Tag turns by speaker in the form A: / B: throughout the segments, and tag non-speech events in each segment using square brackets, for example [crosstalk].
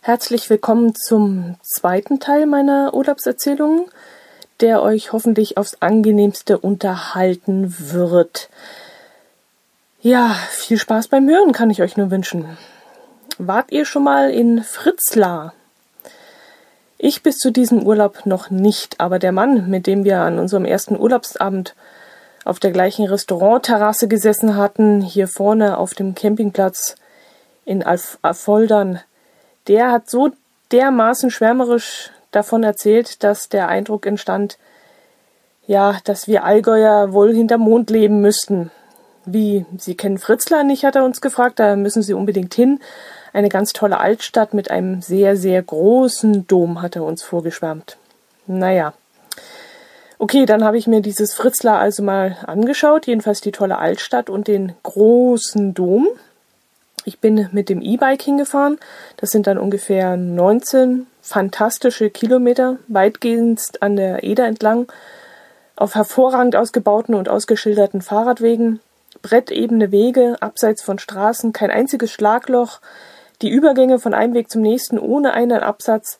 A: Herzlich willkommen zum zweiten Teil meiner Urlaubserzählungen, der euch hoffentlich aufs angenehmste unterhalten wird. Ja, viel Spaß beim Hören kann ich euch nur wünschen. Wart ihr schon mal in Fritzlar? Ich bis zu diesem Urlaub noch nicht, aber der Mann, mit dem wir an unserem ersten Urlaubsabend auf der gleichen Restaurantterrasse gesessen hatten, hier vorne auf dem Campingplatz in Affoldern, der hat so dermaßen schwärmerisch davon erzählt, dass der Eindruck entstand, ja, dass wir Allgäuer wohl hinterm Mond leben müssten. Wie, Sie kennen Fritzlar nicht, hat er uns gefragt, da müssen Sie unbedingt hin. Eine ganz tolle Altstadt mit einem sehr, sehr großen Dom, hat er uns vorgeschwärmt. Naja. Okay, dann habe ich mir dieses Fritzlar also mal angeschaut, jedenfalls die tolle Altstadt und den großen Dom. Ich bin mit dem E-Bike hingefahren. Das sind dann ungefähr 19 fantastische Kilometer, weitgehend an der Eder entlang, auf hervorragend ausgebauten und ausgeschilderten Fahrradwegen, brettebene Wege, abseits von Straßen, kein einziges Schlagloch, die Übergänge von einem Weg zum nächsten ohne einen Absatz.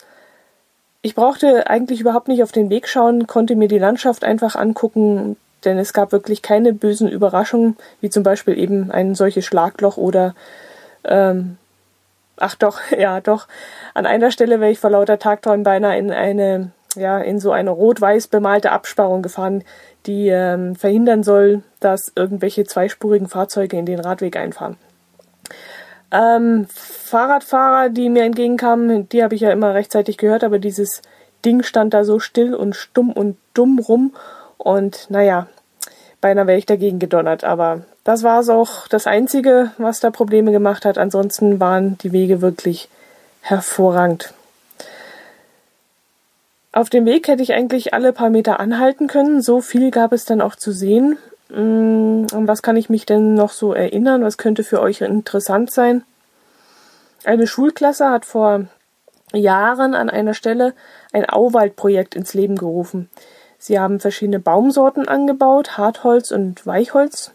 A: Ich brauchte eigentlich überhaupt nicht auf den Weg schauen, konnte mir die Landschaft einfach angucken, denn es gab wirklich keine bösen Überraschungen, wie zum Beispiel eben ein solches Schlagloch oder ähm, ach doch, [laughs] ja doch. An einer Stelle wäre ich vor lauter Tagträumen beinahe in eine, ja, in so eine rot-weiß bemalte Absperrung gefahren, die ähm, verhindern soll, dass irgendwelche zweispurigen Fahrzeuge in den Radweg einfahren. Ähm, Fahrradfahrer, die mir entgegenkamen, die habe ich ja immer rechtzeitig gehört, aber dieses Ding stand da so still und stumm und dumm rum und naja, beinahe wäre ich dagegen gedonnert, aber das war es auch das Einzige, was da Probleme gemacht hat. Ansonsten waren die Wege wirklich hervorragend. Auf dem Weg hätte ich eigentlich alle paar Meter anhalten können. So viel gab es dann auch zu sehen. Mm, was kann ich mich denn noch so erinnern? Was könnte für euch interessant sein? Eine Schulklasse hat vor Jahren an einer Stelle ein Auwaldprojekt ins Leben gerufen. Sie haben verschiedene Baumsorten angebaut, Hartholz und Weichholz,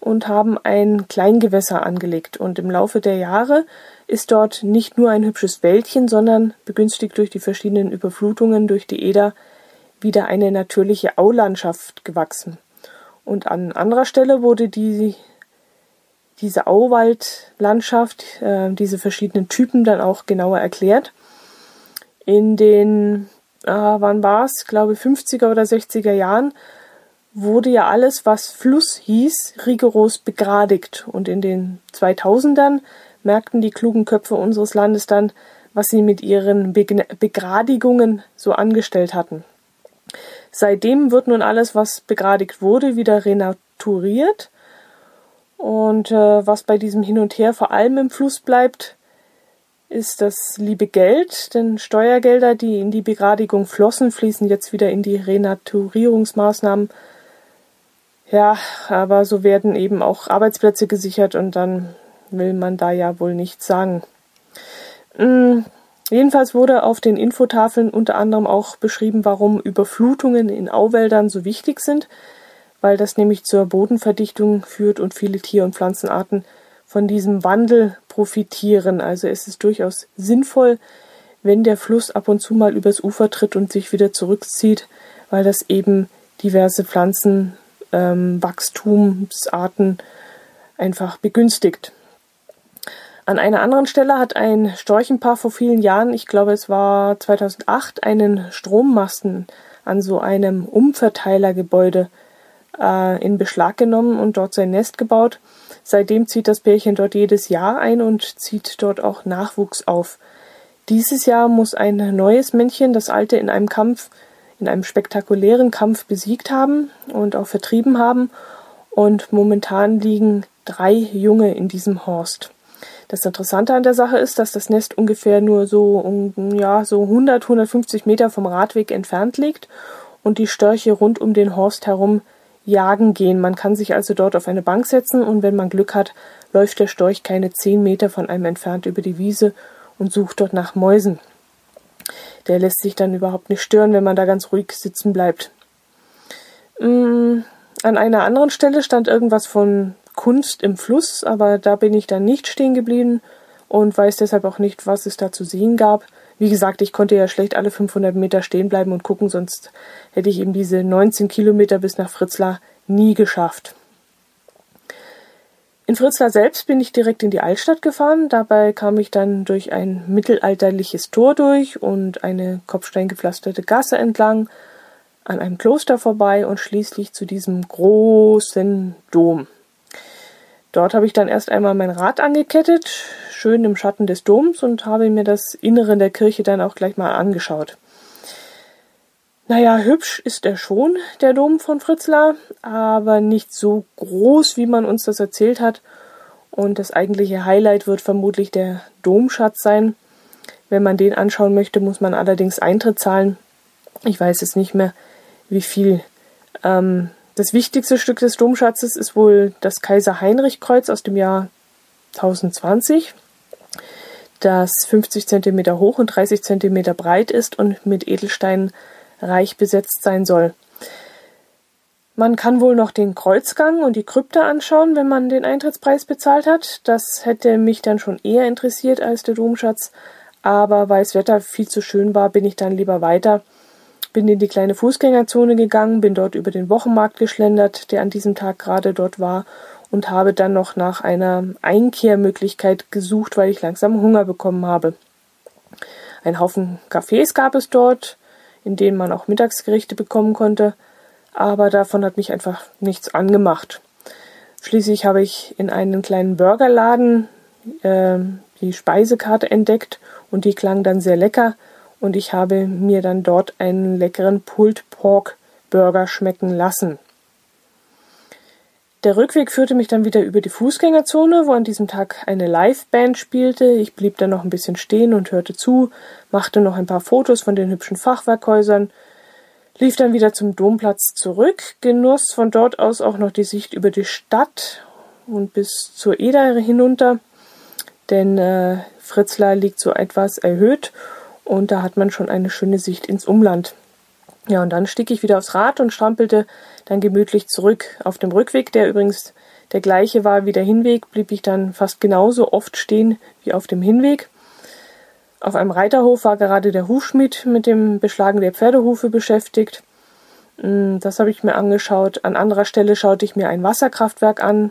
A: und haben ein Kleingewässer angelegt. Und im Laufe der Jahre ist dort nicht nur ein hübsches Wäldchen, sondern begünstigt durch die verschiedenen Überflutungen durch die Eder wieder eine natürliche Aulandschaft gewachsen. Und an anderer Stelle wurde die, diese Auwaldlandschaft, äh, diese verschiedenen Typen dann auch genauer erklärt. In den, äh, wann war es, glaube 50er oder 60er Jahren wurde ja alles, was Fluss hieß, rigoros begradigt. Und in den 2000ern merkten die klugen Köpfe unseres Landes dann, was sie mit ihren Begradigungen so angestellt hatten. Seitdem wird nun alles, was begradigt wurde, wieder renaturiert. Und äh, was bei diesem Hin und Her vor allem im Fluss bleibt, ist das liebe Geld, denn Steuergelder, die in die Begradigung flossen, fließen jetzt wieder in die Renaturierungsmaßnahmen ja, aber so werden eben auch Arbeitsplätze gesichert und dann will man da ja wohl nichts sagen. Mhm. Jedenfalls wurde auf den Infotafeln unter anderem auch beschrieben, warum Überflutungen in Auwäldern so wichtig sind, weil das nämlich zur Bodenverdichtung führt und viele Tier- und Pflanzenarten von diesem Wandel profitieren. Also es ist durchaus sinnvoll, wenn der Fluss ab und zu mal übers Ufer tritt und sich wieder zurückzieht, weil das eben diverse Pflanzen ähm, einfach begünstigt. An einer anderen Stelle hat ein Storchenpaar vor vielen Jahren, ich glaube es war 2008, einen Strommasten an so einem Umverteilergebäude äh, in Beschlag genommen und dort sein Nest gebaut. Seitdem zieht das Pärchen dort jedes Jahr ein und zieht dort auch Nachwuchs auf. Dieses Jahr muss ein neues Männchen das alte in einem Kampf in einem spektakulären Kampf besiegt haben und auch vertrieben haben. Und momentan liegen drei Junge in diesem Horst. Das Interessante an der Sache ist, dass das Nest ungefähr nur so, um, ja, so 100, 150 Meter vom Radweg entfernt liegt und die Störche rund um den Horst herum jagen gehen. Man kann sich also dort auf eine Bank setzen und wenn man Glück hat, läuft der Storch keine zehn Meter von einem entfernt über die Wiese und sucht dort nach Mäusen der lässt sich dann überhaupt nicht stören, wenn man da ganz ruhig sitzen bleibt. Mm, an einer anderen Stelle stand irgendwas von Kunst im Fluss, aber da bin ich dann nicht stehen geblieben und weiß deshalb auch nicht, was es da zu sehen gab. Wie gesagt, ich konnte ja schlecht alle 500 Meter stehen bleiben und gucken, sonst hätte ich eben diese 19 Kilometer bis nach Fritzlar nie geschafft. In Fritzlar selbst bin ich direkt in die Altstadt gefahren. Dabei kam ich dann durch ein mittelalterliches Tor durch und eine kopfsteingepflasterte Gasse entlang, an einem Kloster vorbei und schließlich zu diesem großen Dom. Dort habe ich dann erst einmal mein Rad angekettet, schön im Schatten des Doms und habe mir das Innere der Kirche dann auch gleich mal angeschaut. Naja, hübsch ist er schon, der Dom von Fritzlar, aber nicht so groß, wie man uns das erzählt hat. Und das eigentliche Highlight wird vermutlich der Domschatz sein. Wenn man den anschauen möchte, muss man allerdings Eintritt zahlen. Ich weiß es nicht mehr, wie viel. Ähm, das wichtigste Stück des Domschatzes ist wohl das Kaiser Heinrich Kreuz aus dem Jahr 1020, das 50 cm hoch und 30 cm breit ist und mit Edelsteinen reich besetzt sein soll. Man kann wohl noch den Kreuzgang und die Krypta anschauen, wenn man den Eintrittspreis bezahlt hat. Das hätte mich dann schon eher interessiert als der Domschatz, aber weil das Wetter viel zu schön war, bin ich dann lieber weiter. Bin in die kleine Fußgängerzone gegangen, bin dort über den Wochenmarkt geschlendert, der an diesem Tag gerade dort war, und habe dann noch nach einer Einkehrmöglichkeit gesucht, weil ich langsam Hunger bekommen habe. Ein Haufen Cafés gab es dort, in denen man auch Mittagsgerichte bekommen konnte, aber davon hat mich einfach nichts angemacht. Schließlich habe ich in einem kleinen Burgerladen äh, die Speisekarte entdeckt und die klang dann sehr lecker und ich habe mir dann dort einen leckeren Pulled Pork Burger schmecken lassen. Der Rückweg führte mich dann wieder über die Fußgängerzone, wo an diesem Tag eine Liveband spielte. Ich blieb dann noch ein bisschen stehen und hörte zu, machte noch ein paar Fotos von den hübschen Fachwerkhäusern, lief dann wieder zum Domplatz zurück, genoss von dort aus auch noch die Sicht über die Stadt und bis zur Eder hinunter, denn äh, Fritzlar liegt so etwas erhöht und da hat man schon eine schöne Sicht ins Umland. Ja, und dann stieg ich wieder aufs Rad und strampelte dann gemütlich zurück. Auf dem Rückweg, der übrigens der gleiche war wie der Hinweg, blieb ich dann fast genauso oft stehen wie auf dem Hinweg. Auf einem Reiterhof war gerade der Hufschmied mit dem Beschlagen der Pferdehufe beschäftigt. Hm, das habe ich mir angeschaut. An anderer Stelle schaute ich mir ein Wasserkraftwerk an,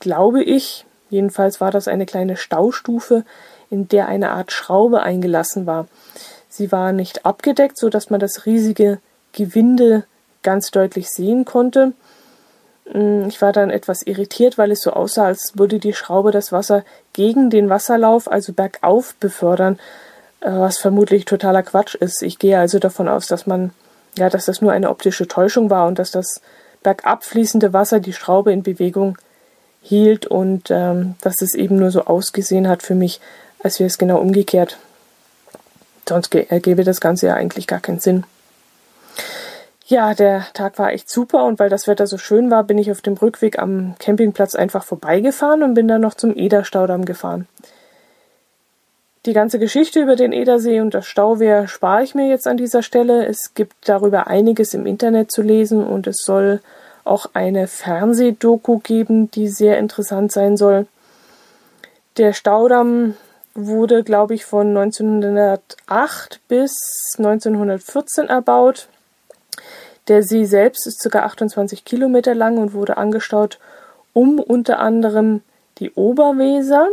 A: glaube ich. Jedenfalls war das eine kleine Staustufe, in der eine Art Schraube eingelassen war. Sie war nicht abgedeckt, so dass man das riesige Gewinde ganz deutlich sehen konnte. Mm, ich war dann etwas irritiert, weil es so aussah, als würde die Schraube das Wasser gegen den Wasserlauf, also bergauf, befördern, äh, was vermutlich totaler Quatsch ist. Ich gehe also davon aus, dass man, ja, dass das nur eine optische Täuschung war und dass das bergab fließende Wasser die Schraube in Bewegung hielt und ähm, dass es eben nur so ausgesehen hat für mich, als wäre es genau umgekehrt. Sonst ergäbe das Ganze ja eigentlich gar keinen Sinn. Ja, der Tag war echt super und weil das Wetter so schön war, bin ich auf dem Rückweg am Campingplatz einfach vorbeigefahren und bin dann noch zum Ederstaudamm gefahren. Die ganze Geschichte über den Edersee und das Stauwehr spare ich mir jetzt an dieser Stelle. Es gibt darüber einiges im Internet zu lesen und es soll auch eine Fernsehdoku geben, die sehr interessant sein soll. Der Staudamm wurde, glaube ich, von 1908 bis 1914 erbaut. Der See selbst ist ca. 28 Kilometer lang und wurde angestaut, um unter anderem die Oberweser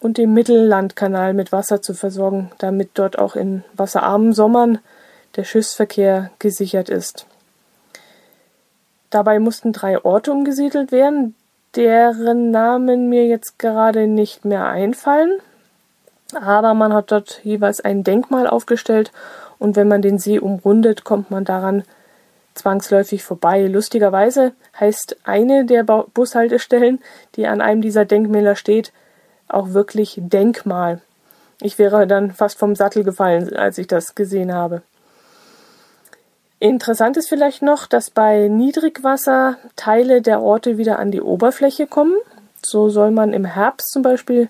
A: und den Mittellandkanal mit Wasser zu versorgen, damit dort auch in wasserarmen Sommern der Schiffsverkehr gesichert ist. Dabei mussten drei Orte umgesiedelt werden, deren Namen mir jetzt gerade nicht mehr einfallen aber man hat dort jeweils ein Denkmal aufgestellt und wenn man den See umrundet, kommt man daran zwangsläufig vorbei. Lustigerweise heißt eine der Bushaltestellen, die an einem dieser Denkmäler steht, auch wirklich Denkmal. Ich wäre dann fast vom Sattel gefallen, als ich das gesehen habe. Interessant ist vielleicht noch, dass bei Niedrigwasser Teile der Orte wieder an die Oberfläche kommen. So soll man im Herbst zum Beispiel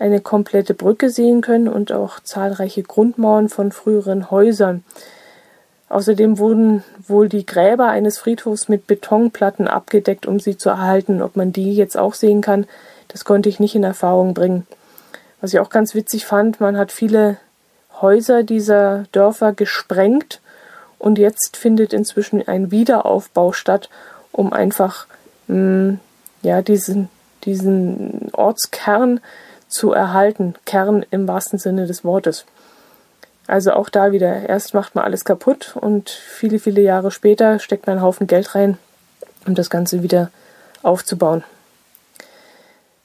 A: eine komplette Brücke sehen können und auch zahlreiche Grundmauern von früheren Häusern. Außerdem wurden wohl die Gräber eines Friedhofs mit Betonplatten abgedeckt, um sie zu erhalten. Ob man die jetzt auch sehen kann, das konnte ich nicht in Erfahrung bringen. Was ich auch ganz witzig fand, man hat viele Häuser dieser Dörfer gesprengt und jetzt findet inzwischen ein Wiederaufbau statt, um einfach mh, hm, ja diesen diesen Ortskern zu erhalten, Kern im wahrsten Sinne des Wortes. Also auch da wieder, erst macht man alles kaputt und viele, viele Jahre später steckt man einen Haufen Geld rein, um das Ganze wieder aufzubauen.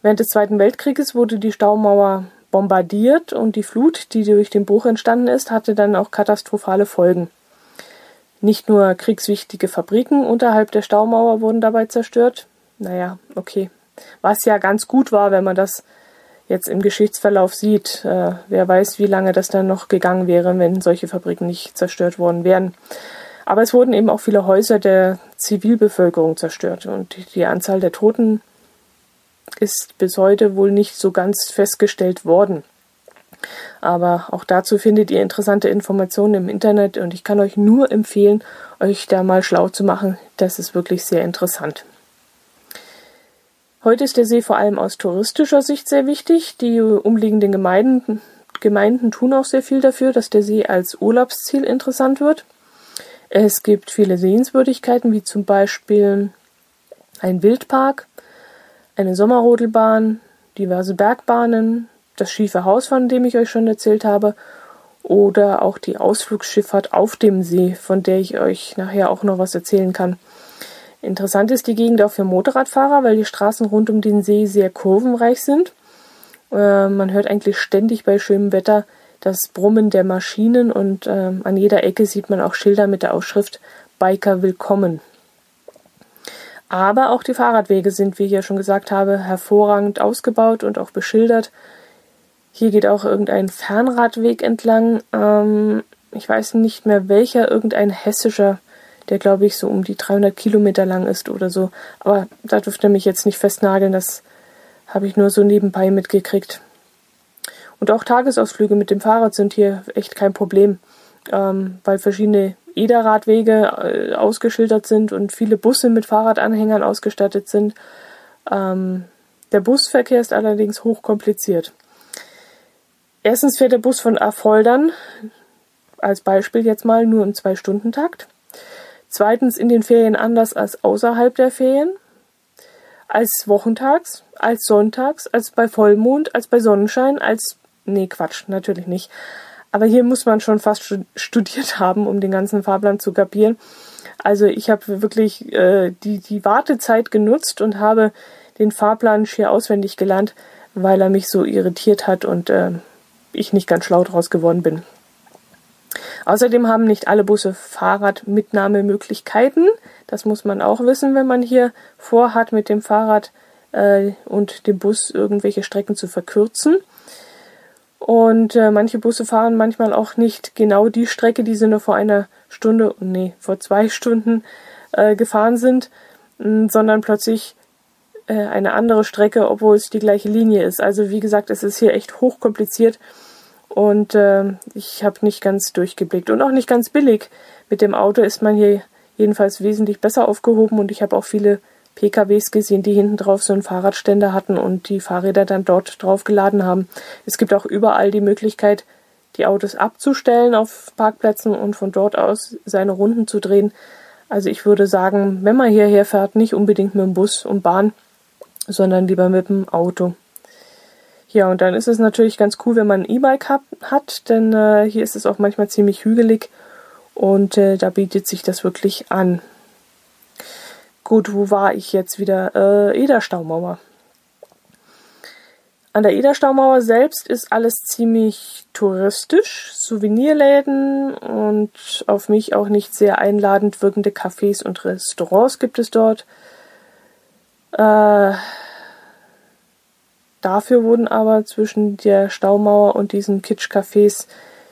A: Während des Zweiten Weltkrieges wurde die Staumauer bombardiert und die Flut, die durch den Bruch entstanden ist, hatte dann auch katastrophale Folgen. Nicht nur kriegswichtige Fabriken unterhalb der Staumauer wurden dabei zerstört. Naja, okay. Was ja ganz gut war, wenn man das jetzt im Geschichtsverlauf sieht. Äh, wer weiß, wie lange das dann noch gegangen wäre, wenn solche Fabriken nicht zerstört worden wären. Aber es wurden eben auch viele Häuser der Zivilbevölkerung zerstört und die Anzahl der Toten ist bis heute wohl nicht so ganz festgestellt worden. Aber auch dazu findet ihr interessante Informationen im Internet und ich kann euch nur empfehlen, euch da mal schlau zu machen. Das ist wirklich sehr interessant. Heute ist der See vor allem aus touristischer Sicht sehr wichtig. Die umliegenden Gemeinden, Gemeinden tun auch sehr viel dafür, dass der See als Urlaubsziel interessant wird. Es gibt viele Sehenswürdigkeiten, wie zum Beispiel ein Wildpark, eine Sommerrodelbahn, diverse Bergbahnen, das schiefe Haus, von dem ich euch schon erzählt habe, oder auch die Ausflugsschifffahrt auf dem See, von der ich euch nachher auch noch was erzählen kann. Interessant ist die Gegend auch für Motorradfahrer, weil die Straßen rund um den See sehr kurvenreich sind. Äh, man hört eigentlich ständig bei schönem Wetter das Brummen der Maschinen und äh, an jeder Ecke sieht man auch Schilder mit der Aufschrift Biker willkommen. Aber auch die Fahrradwege sind, wie ich ja schon gesagt habe, hervorragend ausgebaut und auch beschildert. Hier geht auch irgendein Fernradweg entlang. Ähm, ich weiß nicht mehr welcher, irgendein hessischer der glaube ich so um die 300 Kilometer lang ist oder so. Aber da dürft ihr mich jetzt nicht festnageln, das habe ich nur so nebenbei mitgekriegt. Und auch Tagesausflüge mit dem Fahrrad sind hier echt kein Problem, ähm, weil verschiedene EDA-Radwege äh, ausgeschildert sind und viele Busse mit Fahrradanhängern ausgestattet sind. Ähm, der Busverkehr ist allerdings hochkompliziert. Erstens fährt der Bus von Affoldern, als Beispiel jetzt mal, nur im Zwei-Stunden-Takt. Zweitens in den Ferien anders als außerhalb der Ferien. Als wochentags, als sonntags, als bei Vollmond, als bei Sonnenschein, als. Nee, Quatsch, natürlich nicht. Aber hier muss man schon fast studiert [laughs] haben, um den ganzen Fahrplan zu kapieren. Also ich habe wirklich äh, die, die Wartezeit genutzt und habe den Fahrplan schier auswendig gelernt, weil er mich so irritiert hat und äh, ich nicht ganz schlau draus geworden bin. Außerdem haben nicht alle Busse Fahrradmitnahmemöglichkeiten. Das muss man auch wissen, wenn man hier vorhat, mit dem Fahrrad äh, und dem Bus irgendwelche Strecken zu verkürzen. Und äh, manche Busse fahren manchmal auch nicht genau die Strecke, die sie nur vor einer Stunde, nee, vor zwei Stunden äh, gefahren sind, mh, sondern plötzlich äh, eine andere Strecke, obwohl es die gleiche Linie ist. Also wie gesagt, es ist hier echt hochkompliziert und äh, ich habe nicht ganz durchgeblickt und auch nicht ganz billig. Mit dem Auto ist man hier jedenfalls wesentlich besser aufgehoben und ich habe auch viele PKWs gesehen, die hinten drauf so einen Fahrradständer hatten und die Fahrräder dann dort drauf geladen haben. Es gibt auch überall die Möglichkeit, die Autos abzustellen auf Parkplätzen und von dort aus seine Runden zu drehen. Also ich würde sagen, wenn man hierher fährt, nicht unbedingt mit dem Bus und Bahn, sondern lieber mit dem Auto. Ja, und dann ist es natürlich ganz cool, wenn man ein E-Bike hat, denn äh, hier ist es auch manchmal ziemlich hügelig und äh, da bietet sich das wirklich an. Gut, wo war ich jetzt wieder? Äh, Ederstaumauer. An der Ederstaumauer selbst ist alles ziemlich touristisch, Souvenirläden und auf mich auch nicht sehr einladend wirkende Cafés und Restaurants gibt es dort. Äh, Dafür wurden aber zwischen der Staumauer und diesen Kitsch-Cafés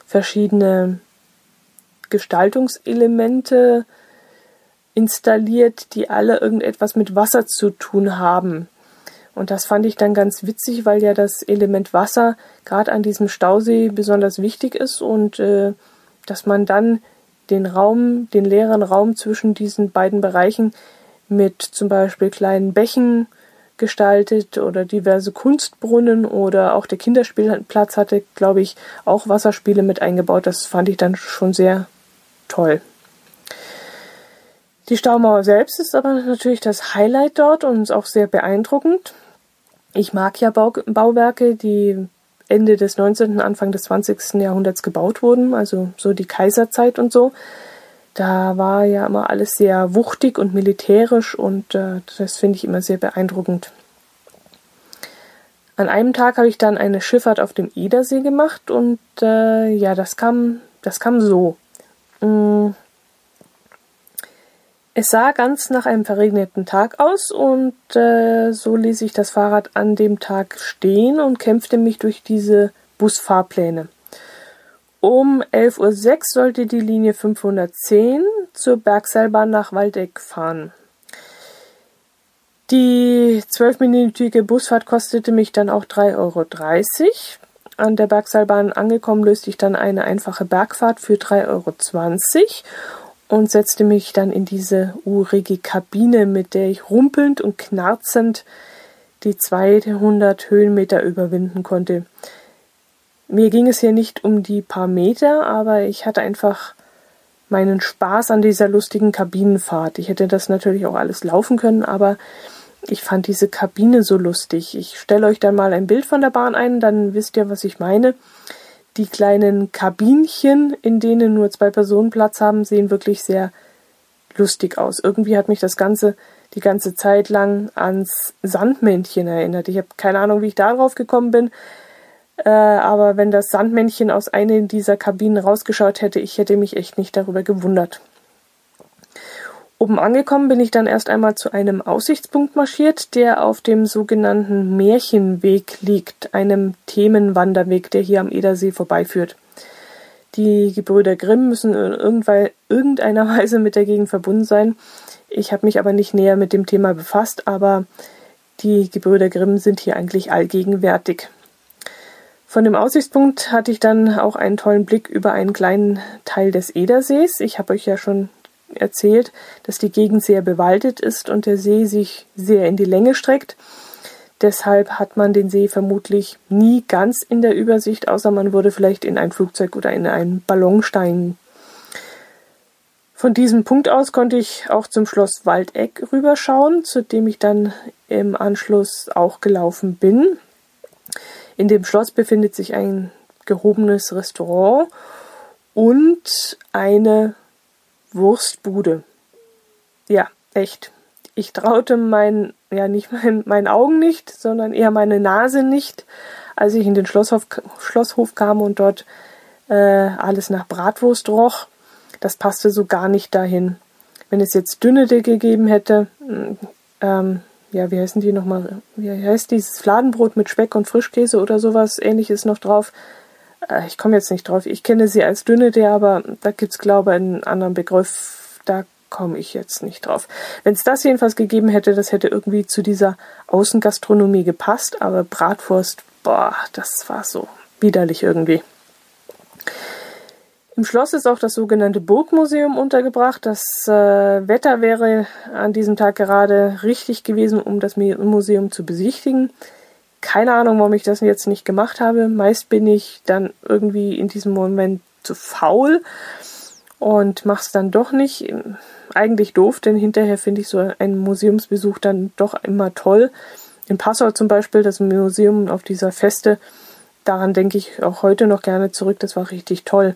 A: verschiedene Gestaltungselemente installiert, die alle irgendetwas mit Wasser zu tun haben. Und das fand ich dann ganz witzig, weil ja das Element Wasser gerade an diesem Stausee besonders wichtig ist und äh, dass man dann den Raum, den leeren Raum zwischen diesen beiden Bereichen mit zum Beispiel kleinen Bächen gestaltet oder diverse Kunstbrunnen oder auch der Kinderspielplatz hatte, glaube ich, auch Wasserspiele mit eingebaut. Das fand ich dann schon sehr toll. Die Staumauer selbst ist aber natürlich das Highlight dort und ist auch sehr beeindruckend. Ich mag ja Bau Bauwerke, die Ende des 19., Anfang des 20. Jahrhunderts gebaut wurden, also so die Kaiserzeit und so. Da war ja immer alles sehr wuchtig und militärisch und äh, das finde ich immer sehr beeindruckend. An einem Tag habe ich dann eine Schifffahrt auf dem Edersee gemacht und äh, ja, das kam, das kam so. Mm. Es sah ganz nach einem verregneten Tag aus und äh, so ließ ich das Fahrrad an dem Tag stehen und kämpfte mich durch diese Busfahrpläne. Um 11.06 Uhr sollte die Linie 510 zur Bergseilbahn nach Waldeck fahren. Die zwölfminütige Busfahrt kostete mich dann auch 3,30 Euro. An der Bergseilbahn angekommen löste ich dann eine einfache Bergfahrt für 3,20 Euro und setzte mich dann in diese urige Kabine, mit der ich rumpelnd und knarzend die 200 Höhenmeter überwinden konnte. Mir ging es hier nicht um die paar Meter, aber ich hatte einfach meinen Spaß an dieser lustigen Kabinenfahrt. Ich hätte das natürlich auch alles laufen können, aber ich fand diese Kabine so lustig. Ich stelle euch dann mal ein Bild von der Bahn ein, dann wisst ihr, was ich meine. Die kleinen Kabinchen, in denen nur zwei Personen Platz haben, sehen wirklich sehr lustig aus. Irgendwie hat mich das Ganze die ganze Zeit lang ans Sandmännchen erinnert. Ich habe keine Ahnung, wie ich darauf gekommen bin. Äh, aber wenn das Sandmännchen aus einer dieser Kabinen rausgeschaut hätte, ich hätte mich echt nicht darüber gewundert. Oben angekommen bin ich dann erst einmal zu einem Aussichtspunkt marschiert, der auf dem sogenannten Märchenweg liegt, einem Themenwanderweg, der hier am Edersee vorbeiführt. Die Gebrüder Grimm müssen in irgendeiner [laughs] Weise mit der Gegend verbunden sein. Ich habe mich aber nicht näher mit dem Thema befasst, aber die Gebrüder Grimm sind hier eigentlich allgegenwärtig. Von dem Aussichtspunkt hatte ich dann auch einen tollen Blick über einen kleinen Teil des Edersees. Ich habe euch ja schon erzählt, dass die Gegend sehr bewaldet ist und der See sich sehr in die Länge streckt. Deshalb hat man den See vermutlich nie ganz in der Übersicht, außer man würde vielleicht in ein Flugzeug oder in einen Ballon steigen. Von diesem Punkt aus konnte ich auch zum Schloss Waldeck rüberschauen, zu dem ich dann im Anschluss auch gelaufen bin. In dem Schloss befindet sich ein gehobenes Restaurant und eine Wurstbude. Ja, echt. Ich traute meinen, ja nicht meinen, meinen Augen nicht, sondern eher meine Nase nicht, als ich in den Schlosshof, Schlosshof kam und dort äh, alles nach Bratwurst roch. Das passte so gar nicht dahin. Wenn es jetzt Dünnede gegeben hätte, ähm, ja, wie heißen die nochmal? Wie heißt dieses Fladenbrot mit Speck und Frischkäse oder sowas ähnliches noch drauf? Äh, ich komme jetzt nicht drauf. Ich kenne sie als dünne der, aber da gibt's glaube ich einen anderen Begriff. Da komme ich jetzt nicht drauf. Wenn es das jedenfalls gegeben hätte, das hätte irgendwie zu dieser Außengastronomie gepasst, aber Bratwurst, boah, das war so widerlich irgendwie. Im Schloss ist auch das sogenannte Burgmuseum untergebracht. Das äh, Wetter wäre an diesem Tag gerade richtig gewesen, um das Museum zu besichtigen. Keine Ahnung, warum ich das jetzt nicht gemacht habe. Meist bin ich dann irgendwie in diesem Moment zu faul und mach's dann doch nicht. Eigentlich doof, denn hinterher finde ich so einen Museumsbesuch dann doch immer toll. In Passau zum Beispiel, das Museum auf dieser Feste, daran denke ich auch heute noch gerne zurück. Das war richtig toll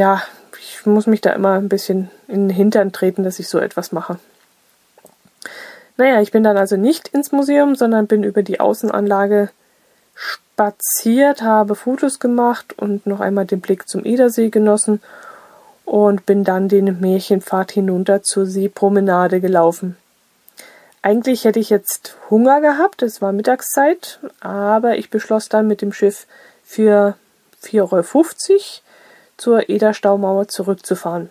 A: ja, ich muss mich da immer ein bisschen in den Hintern treten, dass ich so etwas mache. Naja, ich bin dann also nicht ins Museum, sondern bin über die Außenanlage spaziert, habe Fotos gemacht und noch einmal den Blick zum Edersee genossen und bin dann den Märchenpfad hinunter zur Seepromenade gelaufen. Eigentlich hätte ich jetzt Hunger gehabt, es war Mittagszeit, aber ich beschloss dann mit dem Schiff für 4,50 Euro zur Ederstaumauer zurückzufahren.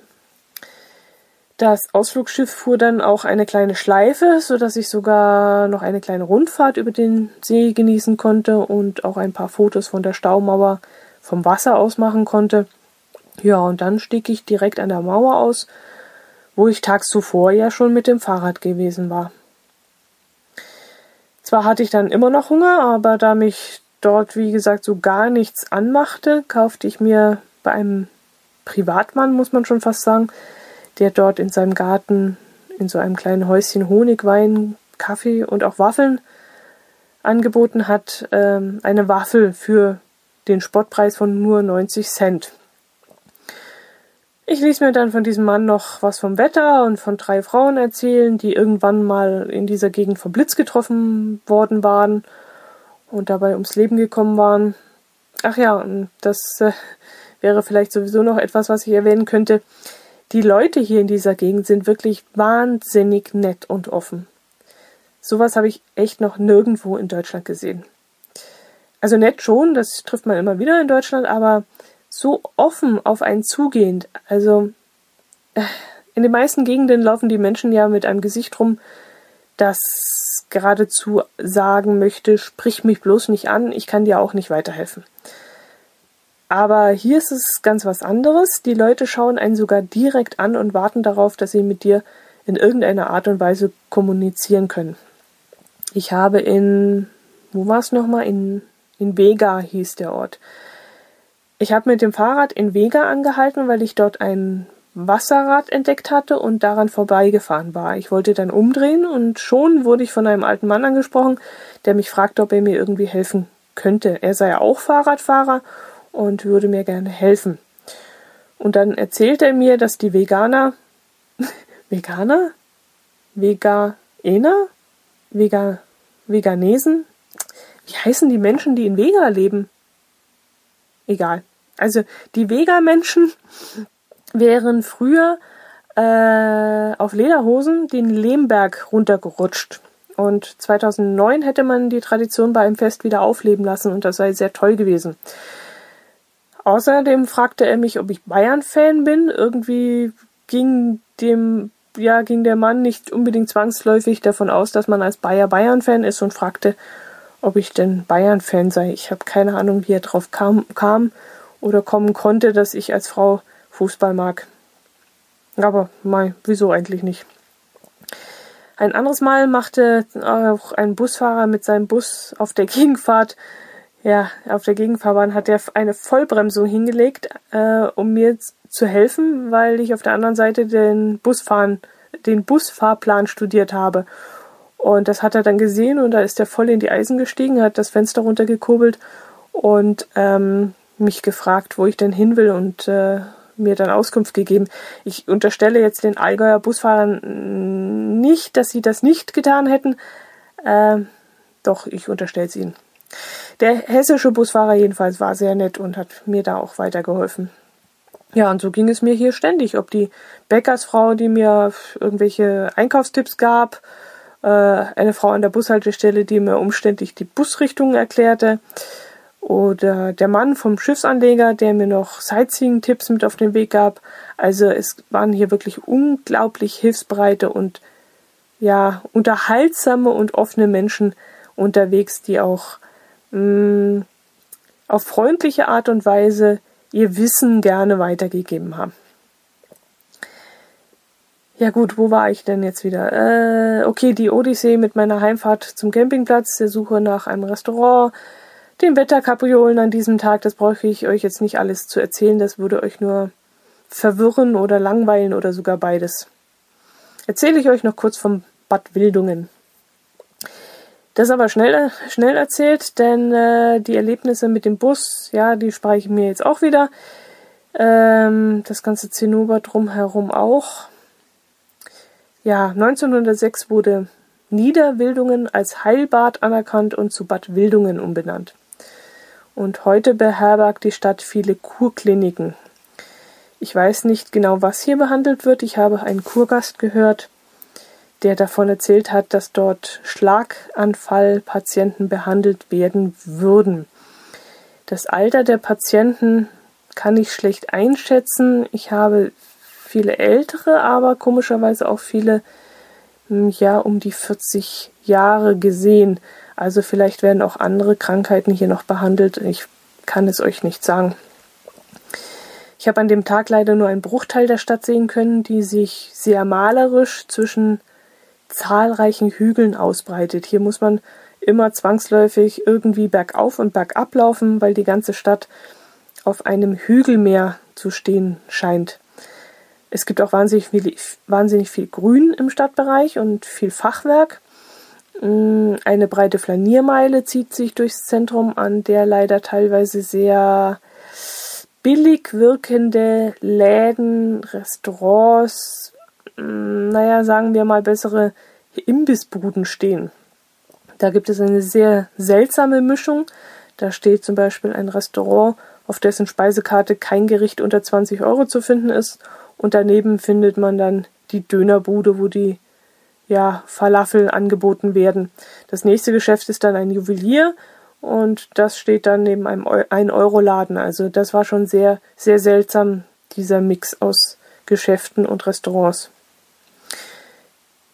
A: Das Ausflugsschiff fuhr dann auch eine kleine Schleife, so dass ich sogar noch eine kleine Rundfahrt über den See genießen konnte und auch ein paar Fotos von der Staumauer vom Wasser aus machen konnte. Ja, und dann stieg ich direkt an der Mauer aus, wo ich tags zuvor ja schon mit dem Fahrrad gewesen war. Zwar hatte ich dann immer noch Hunger, aber da mich dort, wie gesagt, so gar nichts anmachte, kaufte ich mir bei einem Privatmann, muss man schon fast sagen, der dort in seinem Garten in so einem kleinen Häuschen Honigwein, Kaffee und auch Waffeln angeboten hat, ähm, eine Waffel für den Spottpreis von nur 90 Cent. Ich ließ mir dann von diesem Mann noch was vom Wetter und von drei Frauen erzählen, die irgendwann mal in dieser Gegend vom Blitz getroffen worden waren und dabei ums Leben gekommen waren. Ach ja, und das äh, wäre vielleicht sowieso noch etwas, was ich erwähnen könnte. Die Leute hier in dieser Gegend sind wirklich wahnsinnig nett und offen. Sowas habe ich echt noch nirgendwo in Deutschland gesehen. Also nett schon, das trifft man immer wieder in Deutschland, aber so offen auf einen zugehend. Also äh, in den meisten Gegenden laufen die Menschen ja mit einem Gesicht rum, das geradezu sagen möchte, sprich mich bloß nicht an, ich kann dir auch nicht weiterhelfen. Aber hier ist es ganz was anderes. Die Leute schauen einen sogar direkt an und warten darauf, dass sie mit dir in irgendeiner Art und Weise kommunizieren können. Ich habe in, wo war es nochmal? In, in Vega hieß der Ort. Ich habe mit dem Fahrrad in Vega angehalten, weil ich dort ein Wasserrad entdeckt hatte und daran vorbeigefahren war. Ich wollte dann umdrehen und schon wurde ich von einem alten Mann angesprochen, der mich fragte, ob er mir irgendwie helfen könnte. Er sei auch Fahrradfahrer und würde mir gerne helfen. Und dann erzählt er mir, dass die Veganer, [laughs] Veganer? Veganer? Vega, Veganesen? Wie heißen die Menschen, die in Vega leben? Egal. Also die Vega-Menschen [laughs] wären früher äh, auf Lederhosen den Lehmberg runtergerutscht. Und 2009 hätte man die Tradition bei einem Fest wieder aufleben lassen und das sei sehr toll gewesen. Außerdem fragte er mich, ob ich Bayern-Fan bin. Irgendwie ging dem, ja, ging der Mann nicht unbedingt zwangsläufig davon aus, dass man als Bayer Bayern-Fan ist und fragte, ob ich denn Bayern-Fan sei. Ich habe keine Ahnung, wie er drauf kam, kam oder kommen konnte, dass ich als Frau Fußball mag. Aber mei, wieso eigentlich nicht? Ein anderes Mal machte auch ein Busfahrer mit seinem Bus auf der [laughs] Gegenfahrt ja, auf der Gegenfahrbahn hat er eine Vollbremsung hingelegt, äh, um mir zu helfen, weil ich auf der anderen Seite den Busfahren, den Busfahrplan studiert habe. Und das hat er dann gesehen und da ist er voll in die Eisen gestiegen, hat das Fenster runtergekurbelt und ähm, mich gefragt, wo ich denn hin will und äh, mir dann Auskunft gegeben. Ich unterstelle jetzt den Allgäuer Busfahrern nicht, dass sie das nicht getan hätten. Äh, doch, ich unterstelle es ihnen. Der hessische Busfahrer jedenfalls war sehr nett und hat mir da auch weitergeholfen. Ja, und so ging es mir hier ständig. Ob die Bäckersfrau, die mir irgendwelche Einkaufstipps gab, äh, eine Frau an der Bushaltestelle, die mir umständlich die Busrichtungen erklärte, oder der Mann vom Schiffsanleger, der mir noch Sightseeing-Tipps mit auf den Weg gab. Also es waren hier wirklich unglaublich hilfsbereite und ja, unterhaltsame und offene Menschen unterwegs, die auch mh, mm, auf freundliche Art und Weise ihr Wissen gerne weitergegeben haben. Ja gut, wo war ich denn jetzt wieder? Äh, okay, die Odyssee mit meiner Heimfahrt zum Campingplatz, der Suche nach einem Restaurant, den Wetterkapriolen an diesem Tag, das brauche ich euch jetzt nicht alles zu erzählen, das würde euch nur verwirren oder langweilen oder sogar beides. Erzähle ich euch noch kurz vom Bad Wildungen. Das ist aber schnell, schnell erzählt, denn äh, die Erlebnisse mit dem Bus, ja, die spare ich mir jetzt auch wieder. Ähm, das ganze Zinnober drumherum auch. Ja, 1906 wurde Niederwildungen als Heilbad anerkannt und zu Bad Wildungen umbenannt. Und heute beherbergt die Stadt viele Kurkliniken. Ich weiß nicht genau, was hier behandelt wird. Ich habe einen Kurgast gehört, der davon erzählt hat, dass dort Schlaganfallpatienten behandelt werden würden. Das Alter der Patienten kann ich schlecht einschätzen. Ich habe viele ältere, aber komischerweise auch viele hm, ja um die 40 Jahre gesehen. Also vielleicht werden auch andere Krankheiten hier noch behandelt. Ich kann es euch nicht sagen. Ich habe an dem Tag leider nur einen Bruchteil der Stadt sehen können, die sich sehr malerisch zwischen zahlreichen Hügeln ausbreitet. Hier muss man immer zwangsläufig irgendwie bergauf und bergab laufen, weil die ganze Stadt auf einem Hügelmeer zu stehen scheint. Es gibt auch wahnsinnig viel, wahnsinnig viel Grün im Stadtbereich und viel Fachwerk. Mm, eine breite Flaniermeile zieht sich durchs Zentrum, an der leider teilweise sehr billig wirkende Läden, Restaurants, naja, sagen wir mal bessere Imbissbuden stehen. Da gibt es eine sehr seltsame Mischung. Da steht zum Beispiel ein Restaurant, auf dessen Speisekarte kein Gericht unter 20 Euro zu finden ist. Und daneben findet man dann die Dönerbude, wo die ja, Falafel angeboten werden. Das nächste Geschäft ist dann ein Juwelier und das steht dann neben einem 1-Euro-Laden. Also das war schon sehr, sehr seltsam, dieser Mix aus Geschäften und Restaurants.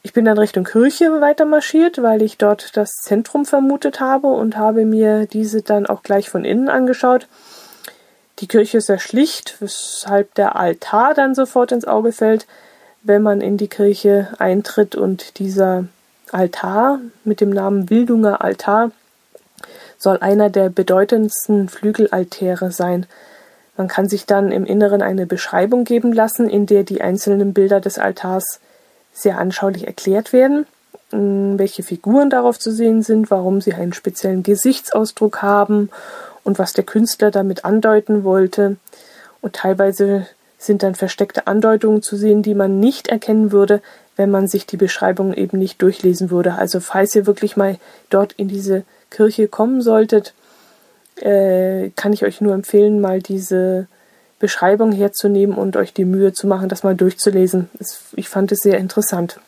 A: Ich bin dann Richtung Kirche weiter marschiert, weil ich dort das Zentrum vermutet habe und habe mir diese dann auch gleich von innen angeschaut. Die Kirche ist sehr schlicht, weshalb der Altar dann sofort ins Auge fällt, wenn man in die Kirche eintritt und dieser Altar mit dem Namen Wildunger Altar soll einer der bedeutendsten Flügelaltäre sein. Man kann sich dann im Inneren eine Beschreibung geben lassen, in der die einzelnen Bilder des Altars sehr anschaulich erklärt werden, welche Figuren darauf zu sehen sind, warum sie einen speziellen Gesichtsausdruck haben und was der Künstler damit andeuten wollte. Und teilweise sind dann versteckte Andeutungen zu sehen, die man nicht erkennen würde, wenn man sich die Beschreibung eben nicht durchlesen würde. Also falls ihr wirklich mal dort in diese Kirche kommen solltet, äh, kann ich euch nur empfehlen, mal diese Beschreibung herzunehmen und euch die Mühe zu machen, das mal durchzulesen. Ich fand es sehr interessant.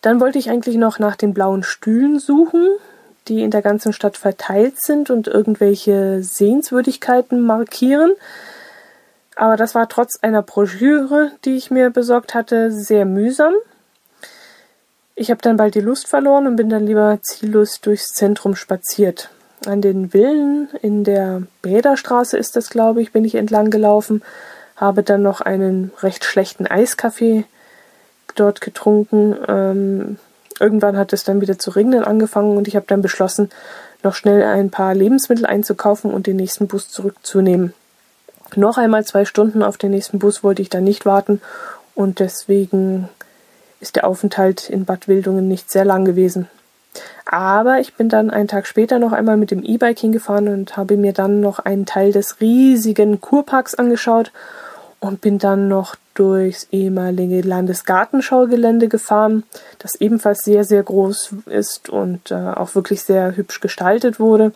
A: Dann wollte ich eigentlich noch nach den blauen Stühlen suchen, die in der ganzen Stadt verteilt sind und irgendwelche Sehenswürdigkeiten markieren. Aber das war trotz einer Broschüre, die ich mir besorgt hatte, sehr mühsam. Ich habe dann bald die Lust verloren und bin dann lieber ziellos durchs Zentrum spaziert an den Villen in der Bäderstraße ist das, glaube ich, bin ich entlang gelaufen, habe dann noch einen recht schlechten Eiskaffee dort getrunken. Ähm, irgendwann hat es dann wieder zu regnen angefangen und ich habe dann beschlossen, noch schnell ein paar Lebensmittel einzukaufen und den nächsten Bus zurückzunehmen. Noch einmal zwei Stunden auf den nächsten Bus wollte ich dann nicht warten und deswegen ist der Aufenthalt in Bad Wildungen nicht sehr lang gewesen. Aber ich bin dann einen Tag später noch einmal mit dem E-Bike hingefahren und habe mir dann noch einen Teil des riesigen Kurparks angeschaut und bin dann noch durchs ehemalige Landesgartenschaugelände gefahren, das ebenfalls sehr, sehr groß ist und äh, auch wirklich sehr hübsch gestaltet wurde.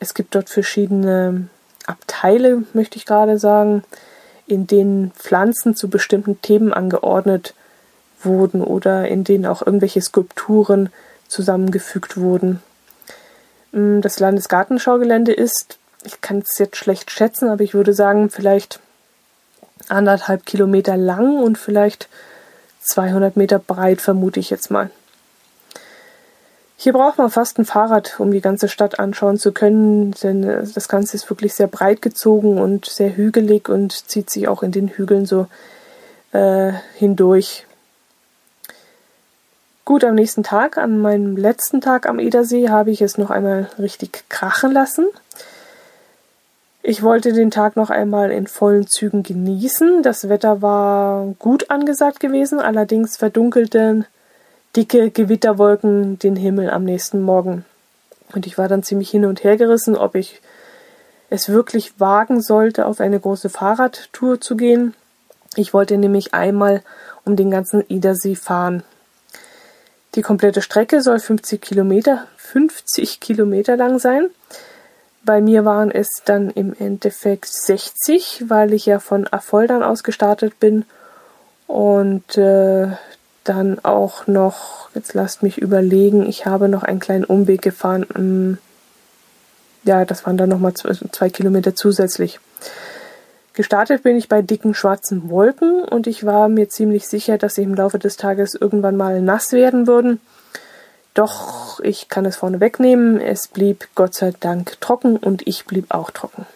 A: Es gibt dort verschiedene Abteile, möchte ich gerade sagen, in denen Pflanzen zu bestimmten Themen angeordnet wurden oder in denen auch irgendwelche Skulpturen zusammengefügt wurden. Mm, das Landesgartenschaugelände ist, ich kann es jetzt schlecht schätzen, aber ich würde sagen, vielleicht anderthalb Kilometer lang und vielleicht 200 Meter breit, vermute ich jetzt mal. Hier braucht man fast ein Fahrrad, um die ganze Stadt anschauen zu können, denn äh, das Ganze ist wirklich sehr breit gezogen und sehr hügelig und zieht sich auch in den Hügeln so äh, hindurch. Gut, am nächsten Tag, an meinem letzten Tag am Edersee, habe ich es noch einmal richtig krachen lassen. Ich wollte den Tag noch einmal in vollen Zügen genießen. Das Wetter war gut angesagt gewesen, allerdings verdunkelten dicke Gewitterwolken den Himmel am nächsten Morgen. Und ich war dann ziemlich hin und her gerissen, ob ich es wirklich wagen sollte, auf eine große Fahrradtour zu gehen. Ich wollte nämlich einmal um den ganzen Edersee fahren. Die komplette Strecke soll 50 Kilometer, 50 Kilometer lang sein. Bei mir waren es dann im Endeffekt 60, weil ich ja von Affoldern aus gestartet bin und äh, dann auch noch, jetzt lasst mich überlegen, ich habe noch einen kleinen Umweg gefahren. Ähm, ja, das waren dann nochmal zwei, zwei Kilometer zusätzlich. Gestartet bin ich bei dicken schwarzen Wolken und ich war mir ziemlich sicher, dass sie im Laufe des Tages irgendwann mal nass werden würden. Doch ich kann es vorne wegnehmen, es blieb Gott sei Dank trocken und ich blieb auch trocken.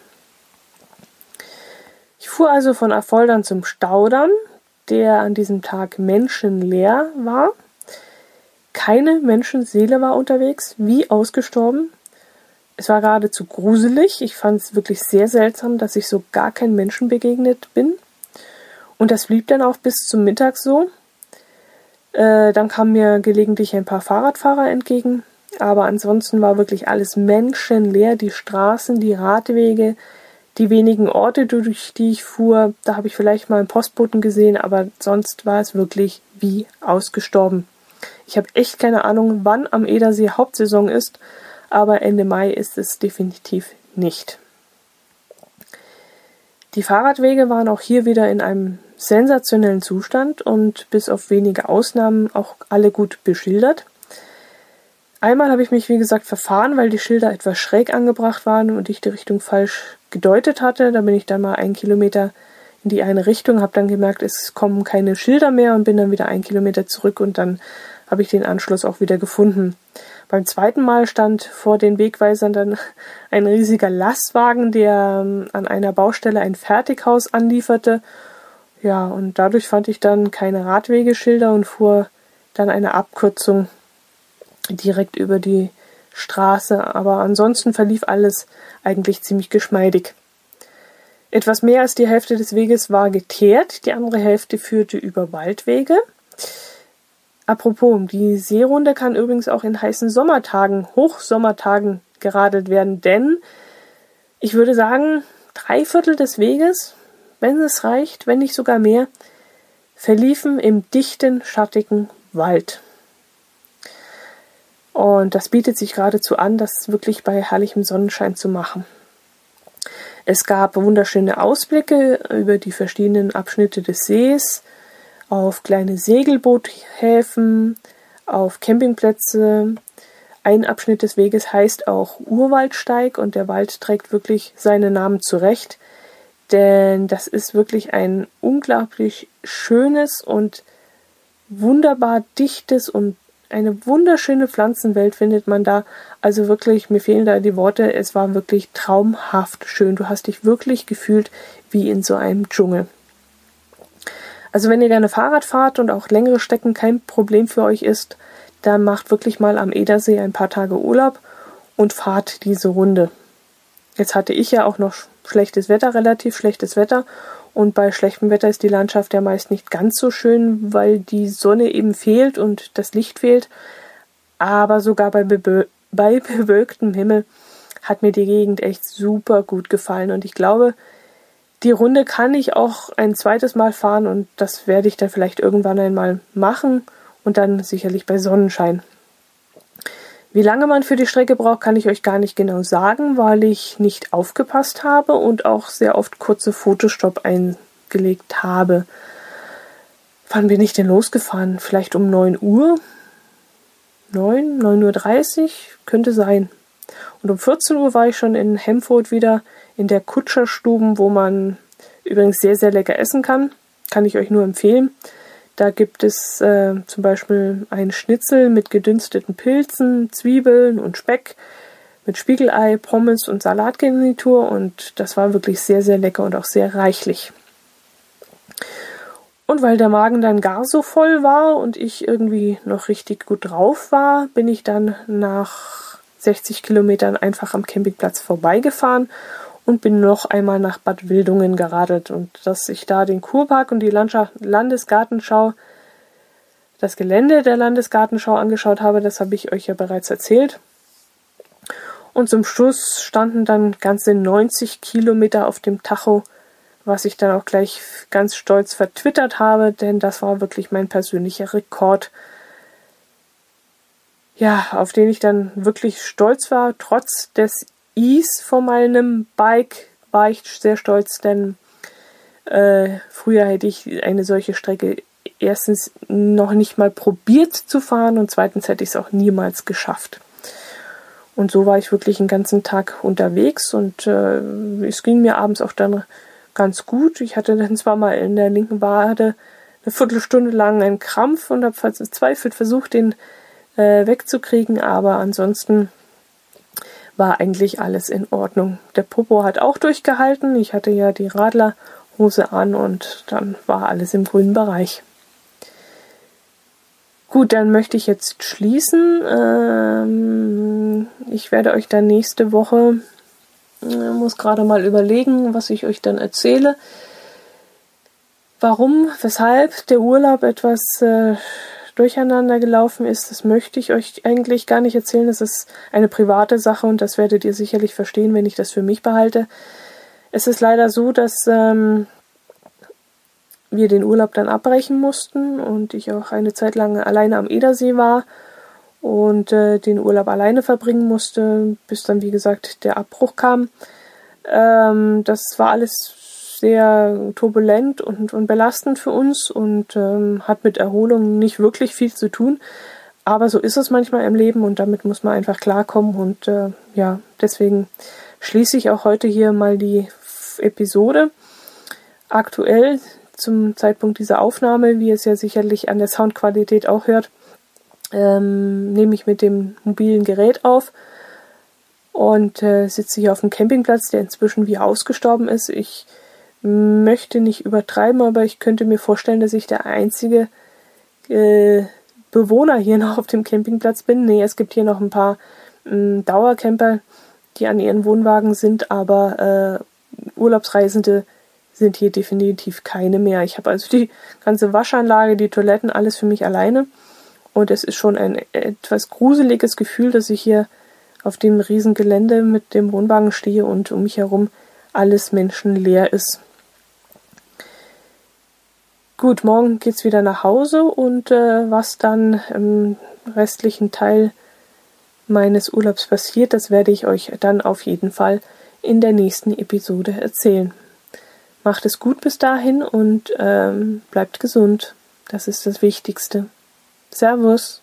A: Ich fuhr also von Affoldern zum Staudamm, der an diesem Tag menschenleer war. Keine Menschenseele war unterwegs, wie ausgestorben. Es war geradezu gruselig. Ich fand es wirklich sehr seltsam, dass ich so gar kein Menschen begegnet bin. Und das blieb dann auch bis zum Mittag so. Äh, dann kamen mir gelegentlich ein paar Fahrradfahrer entgegen. Aber ansonsten war wirklich alles menschenleer. Die Straßen, die Radwege, die wenigen Orte, durch die ich fuhr, da habe ich vielleicht mal einen Postboten gesehen, aber sonst war es wirklich wie ausgestorben. Ich habe echt keine Ahnung, wann am Edersee Hauptsaison ist, aber Ende Mai ist es definitiv nicht. Die Fahrradwege waren auch hier wieder in einem sensationellen Zustand und bis auf wenige Ausnahmen auch alle gut beschildert. Einmal habe ich mich, wie gesagt, verfahren, weil die Schilder etwas schräg angebracht waren und ich die Richtung falsch gedeutet hatte. Da bin ich dann mal einen Kilometer in die eine Richtung, habe dann gemerkt, es kommen keine Schilder mehr und bin dann wieder einen Kilometer zurück und dann habe ich den Anschluss auch wieder gefunden. Beim zweiten Mal stand vor den Wegweisern dann ein riesiger Lastwagen, der ähm, an einer Baustelle ein Fertighaus anlieferte. Ja, und dadurch fand ich dann keine Radwegeschilder und fuhr dann eine Abkürzung direkt über die Straße, aber ansonsten verlief alles eigentlich ziemlich geschmeidig. Etwas mehr als die Hälfte des Weges war geteert, die andere Hälfte führte über Waldwege. Apropos, die Seerunde kann übrigens auch in heißen Sommertagen, Hochsommertagen geradelt werden, denn ich würde sagen, drei Viertel des Weges, wenn es reicht, wenn nicht sogar mehr, verliefen im dichten, schattigen Wald. Und das bietet sich geradezu an, das wirklich bei herrlichem Sonnenschein zu machen. Es gab wunderschöne Ausblicke über die verschiedenen Abschnitte des Sees, auf kleine Segelboothäfen, auf Campingplätze. Ein Abschnitt des Weges heißt auch Urwaldsteig und der Wald trägt wirklich seinen Namen zurecht, denn das ist wirklich ein unglaublich schönes und wunderbar dichtes und eine wunderschöne Pflanzenwelt findet man da. Also wirklich, mir fehlen da die Worte. Es war wirklich traumhaft schön. Du hast dich wirklich gefühlt wie in so einem Dschungel. Also wenn ihr gerne Fahrrad fahrt und auch längere Strecken kein Problem für euch ist, dann macht wirklich mal am Edersee ein paar Tage Urlaub und fahrt diese Runde. Jetzt hatte ich ja auch noch schlechtes Wetter, relativ schlechtes Wetter und bei schlechtem Wetter ist die Landschaft ja meist nicht ganz so schön, weil die Sonne eben fehlt und das Licht fehlt. Aber sogar bei, bebö bei [laughs] bewölktem Himmel hat mir die Gegend echt super gut gefallen. Und ich glaube, die Runde kann ich auch ein zweites Mal fahren und das werde ich dann vielleicht irgendwann einmal machen und dann sicherlich bei Sonnenschein. Wie lange man für die Strecke braucht, kann ich euch gar nicht genau sagen, weil ich nicht aufgepasst habe und auch sehr oft kurze Fotostopp eingelegt habe. Wann bin ich denn losgefahren? Vielleicht um 9 Uhr? 9, 9.30 Uhr? Könnte sein. Und um 14 Uhr war ich schon in Hemford wieder in der Kutscherstuben, wo man übrigens sehr, sehr lecker essen kann. Kann ich euch nur empfehlen. Da gibt es äh, zum Beispiel ein Schnitzel mit gedünsteten Pilzen, Zwiebeln und Speck, mit Spiegelei, Pommes und Salatgarnitur und das war wirklich sehr, sehr lecker und auch sehr reichlich. Und weil der Magen dann gar so voll war und ich irgendwie noch richtig gut drauf war, bin ich dann nach 60 Kilometern einfach am Campingplatz vorbeigefahren und bin noch einmal nach Bad Wildungen geradelt und dass ich da den Kurpark und die Landschaft Landesgartenschau, das Gelände der Landesgartenschau angeschaut habe, das habe ich euch ja bereits erzählt. Und zum Schluss standen dann ganze 90 Kilometer auf dem Tacho, was ich dann auch gleich ganz stolz vertwittert habe, denn das war wirklich mein persönlicher Rekord. Ja, auf den ich dann wirklich stolz war, trotz des Is von meinem Bike war ich sehr stolz, denn äh, früher hätte ich eine solche Strecke erstens noch nicht mal probiert zu fahren und zweitens hätte ich es auch niemals geschafft. Und so war ich wirklich den ganzen Tag unterwegs und äh, es ging mir abends auch dann ganz gut. Ich hatte dann [laughs] zwar mal in der linken Wade eine Viertelstunde lang einen Krampf und habe verzweifelt versucht, den äh, wegzukriegen, aber ansonsten war eigentlich alles in Ordnung. Der Popo hat auch durchgehalten. Ich hatte ja die Radler Hose an und dann war alles im grünen Bereich. Gut, dann möchte ich jetzt schließen. Ähm, ich werde euch dann nächste Woche, äh, muss gerade mal überlegen, was ich euch dann erzähle. Warum, weshalb der Urlaub etwas äh, durcheinander gelaufen ist, das möchte ich euch eigentlich gar nicht erzählen. Das ist eine private Sache und das werdet ihr sicherlich verstehen, wenn ich das für mich behalte. Es ist leider so, dass ähm, wir den Urlaub dann abbrechen mussten und ich auch eine Zeit lang alleine am Edersee war und äh, den Urlaub alleine verbringen musste, bis dann, wie gesagt, der Abbruch kam. Ähm, das war alles sehr turbulent und, und belastend für uns und ähm, hat mit Erholung nicht wirklich viel zu tun. Aber so ist es manchmal im Leben und damit muss man einfach klarkommen. Und äh, ja, deswegen schließe ich auch heute hier mal die Episode. Aktuell zum Zeitpunkt dieser Aufnahme, wie es ja sicherlich an der Soundqualität auch hört, ähm, nehme ich mit dem mobilen Gerät auf und äh, sitze hier auf dem Campingplatz, der inzwischen wie ausgestorben ist. Ich möchte nicht übertreiben, aber ich könnte mir vorstellen, dass ich der einzige äh, Bewohner hier [laughs] noch auf dem Campingplatz bin. Nee, es gibt hier noch ein paar äh, Dauercamper, die an ihren Wohnwagen sind, aber äh, Urlaubsreisende sind hier definitiv keine mehr. Ich habe also die ganze Waschanlage, die Toiletten, alles für mich alleine. Und es ist schon ein etwas gruseliges Gefühl, dass ich hier auf dem riesen Gelände mit dem Wohnwagen stehe und um mich herum alles menschenleer ist. Gut, morgen geht's wieder nach Hause und äh, was dann im restlichen Teil meines Urlaubs passiert, das werde ich euch dann auf jeden Fall in der nächsten Episode erzählen. Macht es gut bis dahin und ähm, bleibt gesund. Das ist das Wichtigste. Servus.